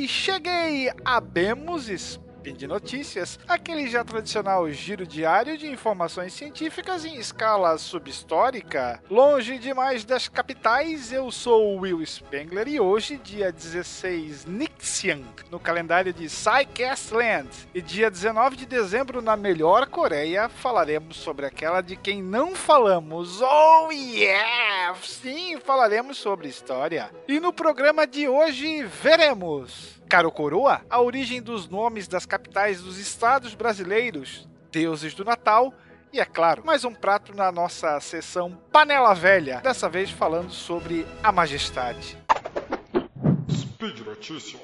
Cheguei, cheguei! Abemos Spin de Notícias, aquele já tradicional giro diário de informações científicas em escala subhistórica. Longe demais das capitais, eu sou Will Spengler e hoje, dia 16 Nixian, no calendário de Psycastland, e dia 19 de dezembro na melhor Coreia, falaremos sobre aquela de quem não falamos. Oh yeah! Sim, falaremos sobre história. E no programa de hoje veremos Caro Coroa, a origem dos nomes das capitais dos estados brasileiros, deuses do Natal e, é claro, mais um prato na nossa sessão Panela Velha, dessa vez falando sobre a majestade. Speed Notícias.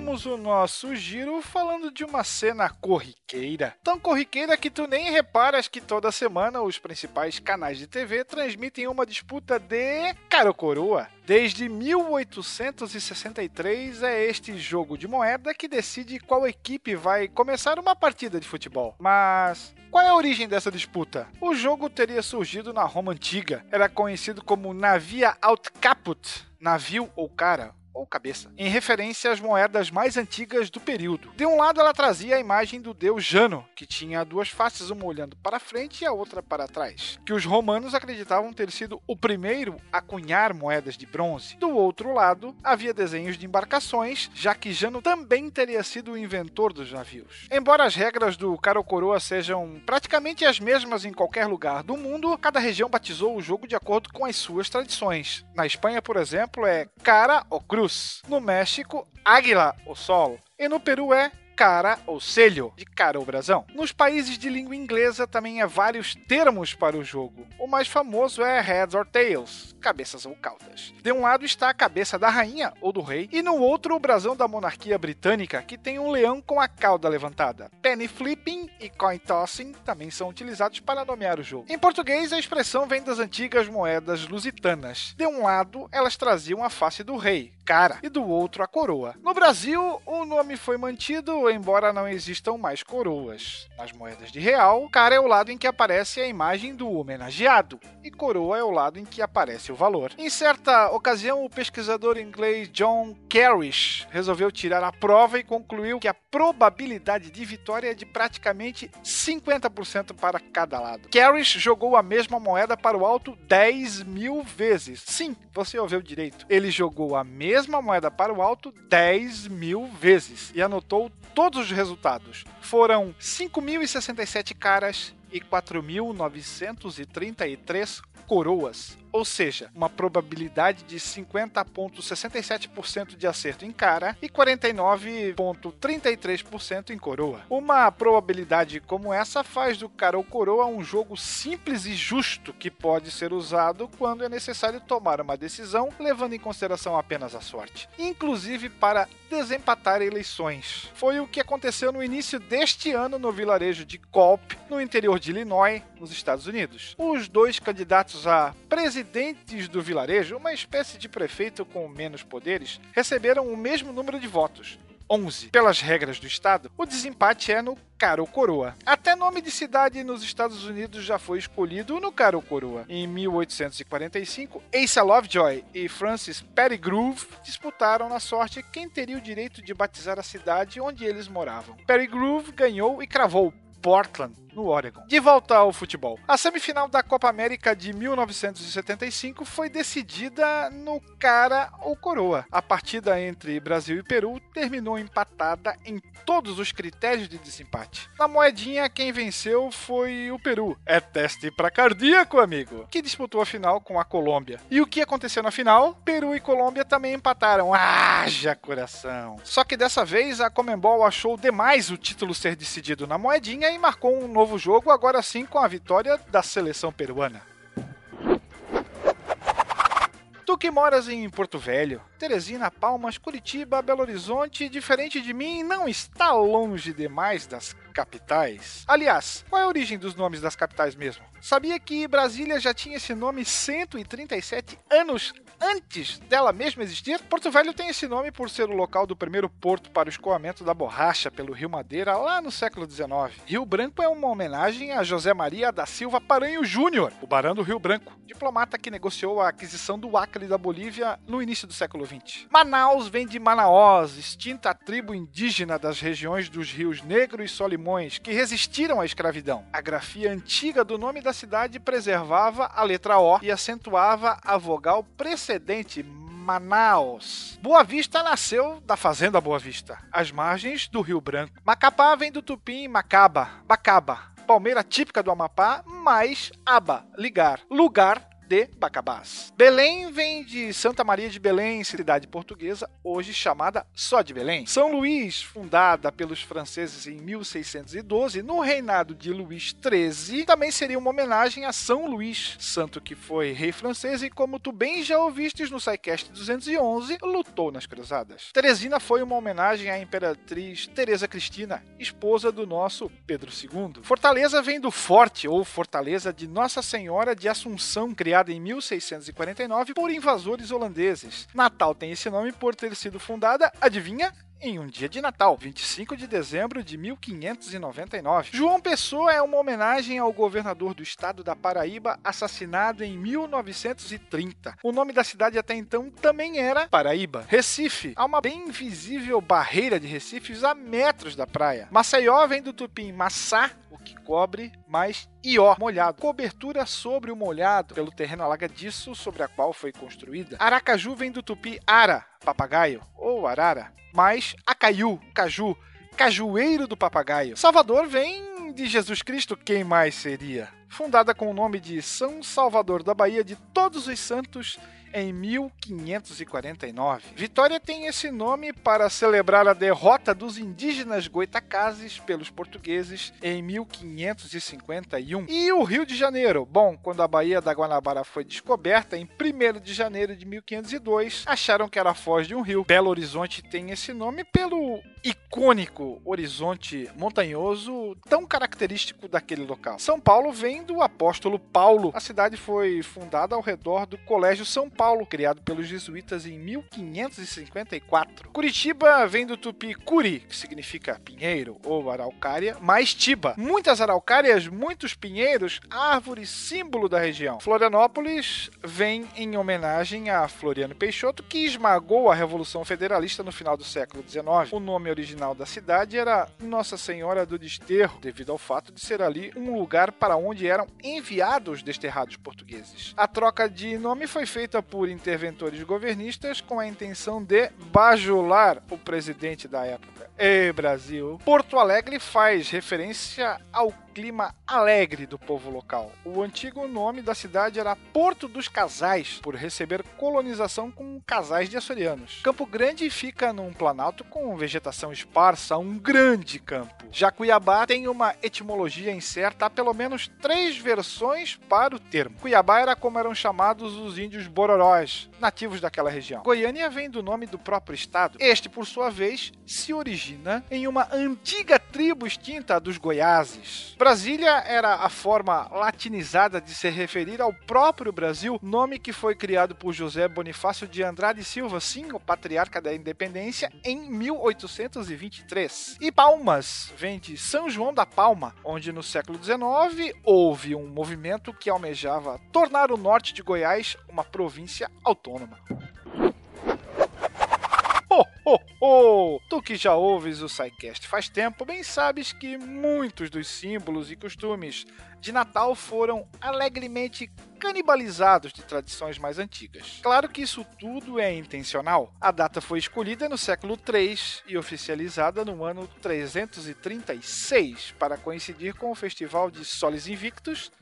Iniciamos o nosso giro falando de uma cena corriqueira. Tão corriqueira que tu nem reparas que toda semana os principais canais de TV transmitem uma disputa de cara coroa. Desde 1863 é este jogo de moeda que decide qual equipe vai começar uma partida de futebol. Mas qual é a origem dessa disputa? O jogo teria surgido na Roma antiga. Era conhecido como Navia Aut Caput, navio ou cara ou cabeça, em referência às moedas mais antigas do período. De um lado, ela trazia a imagem do deus Jano, que tinha duas faces, uma olhando para frente e a outra para trás, que os romanos acreditavam ter sido o primeiro a cunhar moedas de bronze. Do outro lado, havia desenhos de embarcações, já que Jano também teria sido o inventor dos navios. Embora as regras do Caro Coroa sejam praticamente as mesmas em qualquer lugar do mundo, cada região batizou o jogo de acordo com as suas tradições. Na Espanha, por exemplo, é Cara ou Cruz cruz. No México, águila ou sol. E no Peru é cara ou selho, de cara ou brasão. Nos países de língua inglesa também há vários termos para o jogo. O mais famoso é heads or tails, cabeças ou caudas. De um lado está a cabeça da rainha ou do rei, e no outro o brasão da monarquia britânica, que tem um leão com a cauda levantada. Penny flipping e coin tossing também são utilizados para nomear o jogo. Em português, a expressão vem das antigas moedas lusitanas. De um lado, elas traziam a face do rei, cara, e do outro a coroa. No Brasil, o nome foi mantido embora não existam mais coroas. Nas moedas de real, cara é o lado em que aparece a imagem do homenageado, e coroa é o lado em que aparece o valor. Em certa ocasião, o pesquisador inglês John Carrish resolveu tirar a prova e concluiu que a probabilidade de vitória é de praticamente 50% para cada lado. Carrish jogou a mesma moeda para o alto 10 mil vezes. Sim, você ouviu direito. Ele jogou a mesma moeda para o alto 10 mil vezes e anotou todos os resultados. Foram 5.067 caras e 4.933 coroas ou seja, uma probabilidade de 50,67% de acerto em cara e 49,33% em coroa. Uma probabilidade como essa faz do cara ou coroa um jogo simples e justo que pode ser usado quando é necessário tomar uma decisão levando em consideração apenas a sorte, inclusive para desempatar eleições. Foi o que aconteceu no início deste ano no vilarejo de Culp, no interior de Illinois, nos Estados Unidos. Os dois candidatos a presidente residentes do vilarejo, uma espécie de prefeito com menos poderes, receberam o mesmo número de votos, 11. Pelas regras do estado, o desempate é no cara ou coroa. Até nome de cidade nos Estados Unidos já foi escolhido no cara ou coroa. Em 1845, Asa Lovejoy e Francis Pettigrew disputaram na sorte quem teria o direito de batizar a cidade onde eles moravam. Pettigrew ganhou e cravou Portland, no Oregon. De volta ao futebol. A semifinal da Copa América de 1975 foi decidida no cara ou coroa. A partida entre Brasil e Peru terminou empatada em todos os critérios de desempate. Na moedinha, quem venceu foi o Peru. É teste para cardíaco, amigo. Que disputou a final com a Colômbia. E o que aconteceu na final? Peru e Colômbia também empataram. Haja coração. Só que dessa vez a Comembol achou demais o título ser decidido na moedinha e marcou um novo jogo, agora sim com a vitória da seleção peruana. Que moras em Porto Velho, Teresina, Palmas, Curitiba, Belo Horizonte, diferente de mim, não está longe demais das capitais. Aliás, qual é a origem dos nomes das capitais mesmo? Sabia que Brasília já tinha esse nome 137 anos antes dela mesma existir? Porto Velho tem esse nome por ser o local do primeiro porto para o escoamento da borracha pelo Rio Madeira lá no século XIX. Rio Branco é uma homenagem a José Maria da Silva Paranho Júnior, o barão do Rio Branco, diplomata que negociou a aquisição do Acre da Bolívia no início do século XX. Manaus vem de Manaós, extinta tribo indígena das regiões dos rios Negro e Solimões, que resistiram à escravidão. A grafia antiga do nome da cidade preservava a letra O e acentuava a vogal precedente Manaus. Boa Vista nasceu da Fazenda Boa Vista, às margens do Rio Branco. Macapá vem do tupim Macaba, Bacaba, palmeira típica do Amapá, mais aba, ligar, lugar de Bacabás. Belém vem de Santa Maria de Belém, cidade portuguesa, hoje chamada só de Belém. São Luís, fundada pelos franceses em 1612, no reinado de Luís XIII, também seria uma homenagem a São Luís, santo que foi rei francês e, como tu bem já ouvistes no SciCast 211, lutou nas cruzadas. Teresina foi uma homenagem à imperatriz Teresa Cristina, esposa do nosso Pedro II. Fortaleza vem do Forte, ou Fortaleza de Nossa Senhora de Assunção, criada criada em 1649 por invasores holandeses. Natal tem esse nome por ter sido fundada, adivinha? em um dia de Natal, 25 de dezembro de 1599. João Pessoa é uma homenagem ao governador do estado da Paraíba, assassinado em 1930. O nome da cidade até então também era Paraíba. Recife, há uma bem visível barreira de recifes a metros da praia. Maceió vem do tupim maçá, que cobre, mais ió, molhado. Cobertura sobre o molhado, pelo terreno alagadiço sobre a qual foi construída. Aracaju vem do tupi ara, papagaio, ou arara, mais acaiu, caju, cajueiro do papagaio. Salvador vem de Jesus Cristo, quem mais seria? Fundada com o nome de São Salvador da Bahia de Todos os Santos em 1549. Vitória tem esse nome para celebrar a derrota dos indígenas goitacazes pelos portugueses em 1551. E o Rio de Janeiro? Bom, quando a Baía da Guanabara foi descoberta em 1 de janeiro de 1502, acharam que era a foz de um rio. Belo Horizonte tem esse nome pelo icônico horizonte montanhoso tão característico daquele local. São Paulo vem do apóstolo Paulo. A cidade foi fundada ao redor do Colégio São Paulo, criado pelos jesuítas em 1554. Curitiba vem do tupi curi, que significa pinheiro ou araucária, mais tiba. Muitas araucárias, muitos pinheiros, árvore símbolo da região. Florianópolis vem em homenagem a Floriano Peixoto, que esmagou a Revolução Federalista no final do século XIX. O nome original da cidade era Nossa Senhora do Desterro, devido ao fato de ser ali um lugar para onde eram enviados desterrados portugueses. A troca de nome foi feita por interventores governistas com a intenção de bajular o presidente da época. Ei, Brasil! Porto Alegre faz referência ao clima alegre do povo local. O antigo nome da cidade era Porto dos Casais, por receber colonização com casais de açorianos. Campo Grande fica num planalto com vegetação esparsa, um grande campo. Já Cuiabá tem uma etimologia incerta, há pelo menos três versões para o termo. Cuiabá era como eram chamados os índios bororós, nativos daquela região. Goiânia vem do nome do próprio estado. Este, por sua vez, se origina em uma antiga tribo extinta dos Goiáses. Brasília era a forma latinizada de se referir ao próprio Brasil, nome que foi criado por José Bonifácio de Andrade Silva, sim, o patriarca da independência, em 1823. E Palmas vem de São João da Palma, onde no século XIX houve um movimento que almejava tornar o norte de Goiás uma província autônoma. Oh! Tu que já ouves o SciCast faz tempo, bem sabes que muitos dos símbolos e costumes de Natal foram alegremente canibalizados de tradições mais antigas. Claro que isso tudo é intencional. A data foi escolhida no século III e oficializada no ano 336 para coincidir com o festival de Solis Invictus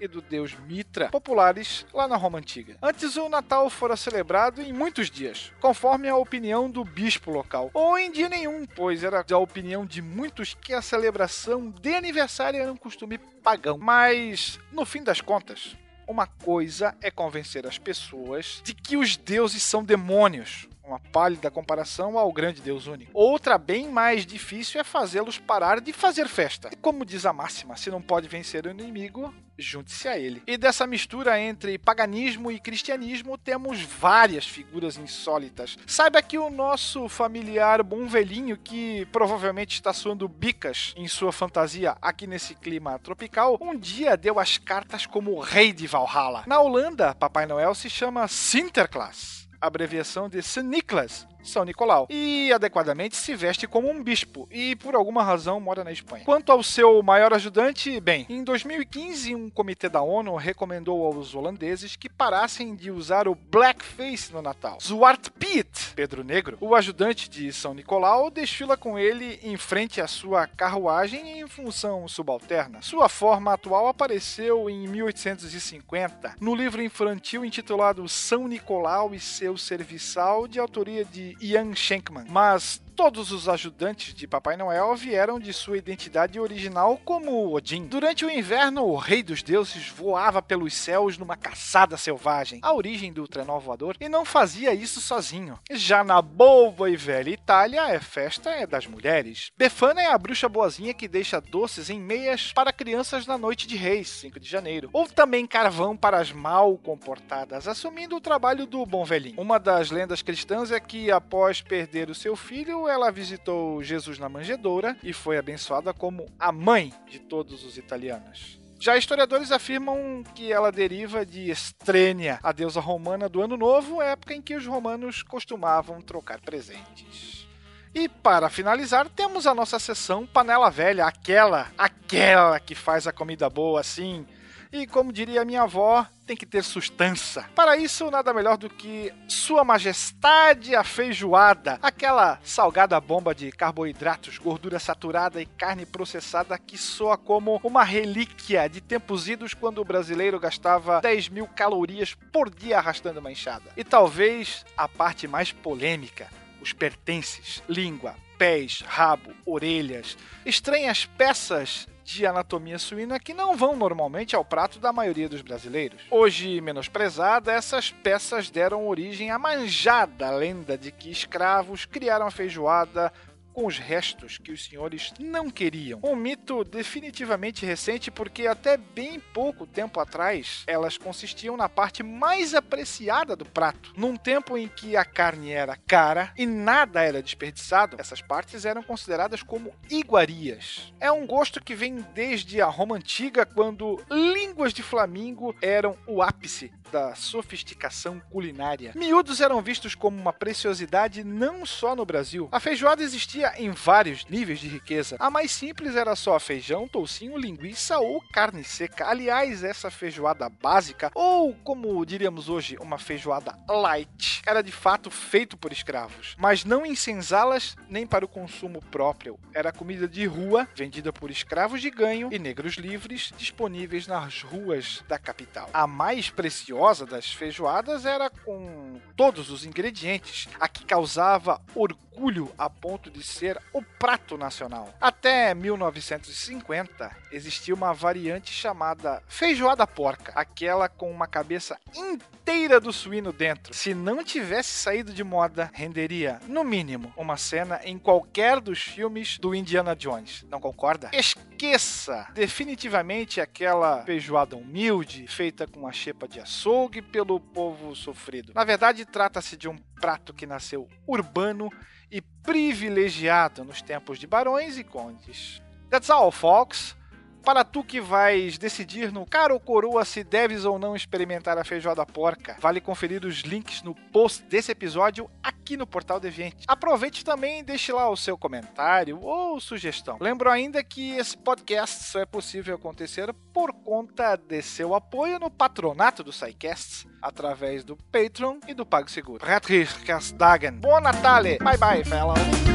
e do deus Mitra, populares lá na Roma Antiga. Antes, o Natal fora celebrado em muitos dias, conforme a opinião do bispo local, ou em dia nenhum, pois era a opinião de muitos que a celebração de aniversário era um costume pagão. Mas, no fim das contas, Uma coisa é convencer as pessoas de que os deuses são demônios uma pálida comparação ao grande Deus único. Outra, bem mais difícil, é fazê-los parar de fazer festa. E como diz a máxima, se não pode vencer o inimigo, junte-se a ele. E dessa mistura entre paganismo e cristianismo, temos várias figuras insólitas. Saiba que o nosso familiar bom velhinho, que provavelmente está suando bicas em sua fantasia aqui nesse clima tropical, um dia deu as cartas como rei de Valhalla. Na Holanda, Papai Noel se chama Sinterklaas abreviação de St. Nicholas, são Nicolau, e adequadamente se veste como um bispo e por alguma razão mora na Espanha. Quanto ao seu maior ajudante, bem, em 2015 um comitê da ONU recomendou aos holandeses que parassem de usar o blackface no Natal. Zwart Piet, Pedro Negro, o ajudante de São Nicolau, desfila com ele em frente à sua carruagem em função subalterna. Sua forma atual apareceu em 1850 no livro infantil intitulado São Nicolau e seu serviçal de autoria de Ian Shankman, mas Todos os ajudantes de Papai Noel vieram de sua identidade original como Odin. Durante o inverno, o rei dos deuses voava pelos céus numa caçada selvagem, a origem do trenó voador, e não fazia isso sozinho. Já na boa e velha Itália, a festa é das mulheres. Befana é a bruxa boazinha que deixa doces em meias para crianças na noite de reis, 5 de janeiro. Ou também carvão para as mal comportadas, assumindo o trabalho do bom velhinho. Uma das lendas cristãs é que após perder o seu filho, ela visitou Jesus na manjedoura e foi abençoada como a mãe de todos os italianos. Já historiadores afirmam que ela deriva de Estrênia, a deusa romana do Ano Novo, época em que os romanos costumavam trocar presentes. E para finalizar, temos a nossa sessão Panela Velha, aquela, aquela que faz a comida boa assim, e como diria minha avó, tem que ter sustância. Para isso, nada melhor do que Sua Majestade a feijoada, aquela salgada bomba de carboidratos, gordura saturada e carne processada que soa como uma relíquia de tempos idos quando o brasileiro gastava 10 mil calorias por dia arrastando uma enxada. E talvez a parte mais polêmica, os pertences, língua, pés, rabo, orelhas, estranhas peças de anatomia suína que não vão normalmente ao prato da maioria dos brasileiros. Hoje menosprezada, essas peças deram origem à manjada lenda de que escravos criaram a feijoada com os restos que os senhores não queriam. Um mito definitivamente recente, porque até bem pouco tempo atrás elas consistiam na parte mais apreciada do prato. Num tempo em que a carne era cara e nada era desperdiçado, essas partes eram consideradas como iguarias. É um gosto que vem desde a Roma antiga, quando línguas de flamingo eram o ápice da sofisticação culinária. Miúdos eram vistos como uma preciosidade não só no Brasil. A feijoada existia em vários níveis de riqueza. A mais simples era só feijão, toucinho, linguiça ou carne seca. Aliás, essa feijoada básica, ou como diríamos hoje, uma feijoada light, era de fato feito por escravos, mas não em senzalas nem para o consumo próprio. Era comida de rua, vendida por escravos de ganho e negros livres, disponíveis nas ruas da capital. A mais preciosa das feijoadas era com todos os ingredientes, a que causava orgulho a ponto de ser o prato nacional. Até 1950 existia uma variante chamada feijoada porca, aquela com uma cabeça inteira do suíno dentro. Se não tivesse saído de moda, renderia, no mínimo, uma cena em qualquer dos filmes do Indiana Jones. Não concorda? Esqueça definitivamente aquela feijoada humilde, feita com a xepa de açougue pelo povo sofrido. Na verdade, trata-se de um prato que nasceu urbano e privilegiado nos tempos de barões e condes. That's all, folks. Para tu que vais decidir no caro ou coroa se deves ou não experimentar a feijoada porca, vale conferir os links no post desse episódio aqui no Portal Deviante. Aproveite também e deixe lá o seu comentário ou sugestão. Lembro ainda que esse podcast só é possível acontecer por conta de seu apoio no patronato do SciCasts, através do Patreon e do PagSeguro. Retrir Dagen. Bom Natal! Bye bye, fellow!